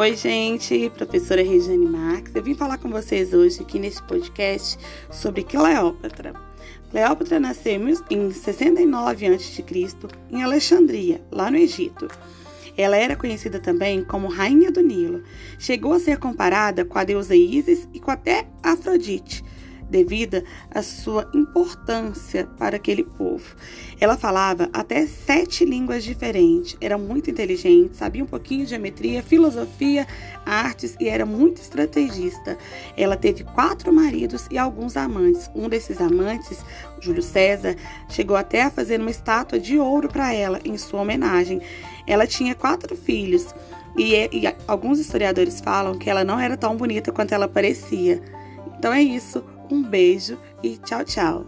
Oi, gente, professora Regiane Marques. Eu vim falar com vocês hoje aqui nesse podcast sobre Cleópatra. Cleópatra nasceu em 69 a.C. em Alexandria, lá no Egito. Ela era conhecida também como Rainha do Nilo. Chegou a ser comparada com a deusa Ísis e com até Afrodite devido à sua importância para aquele povo. Ela falava até sete línguas diferentes, era muito inteligente, sabia um pouquinho de geometria, filosofia, artes e era muito estrategista. Ela teve quatro maridos e alguns amantes. Um desses amantes, Júlio César, chegou até a fazer uma estátua de ouro para ela em sua homenagem. Ela tinha quatro filhos. E, e, alguns historiadores falam que ela não era tão bonita quanto ela parecia. Então é isso. Um beijo e tchau, tchau!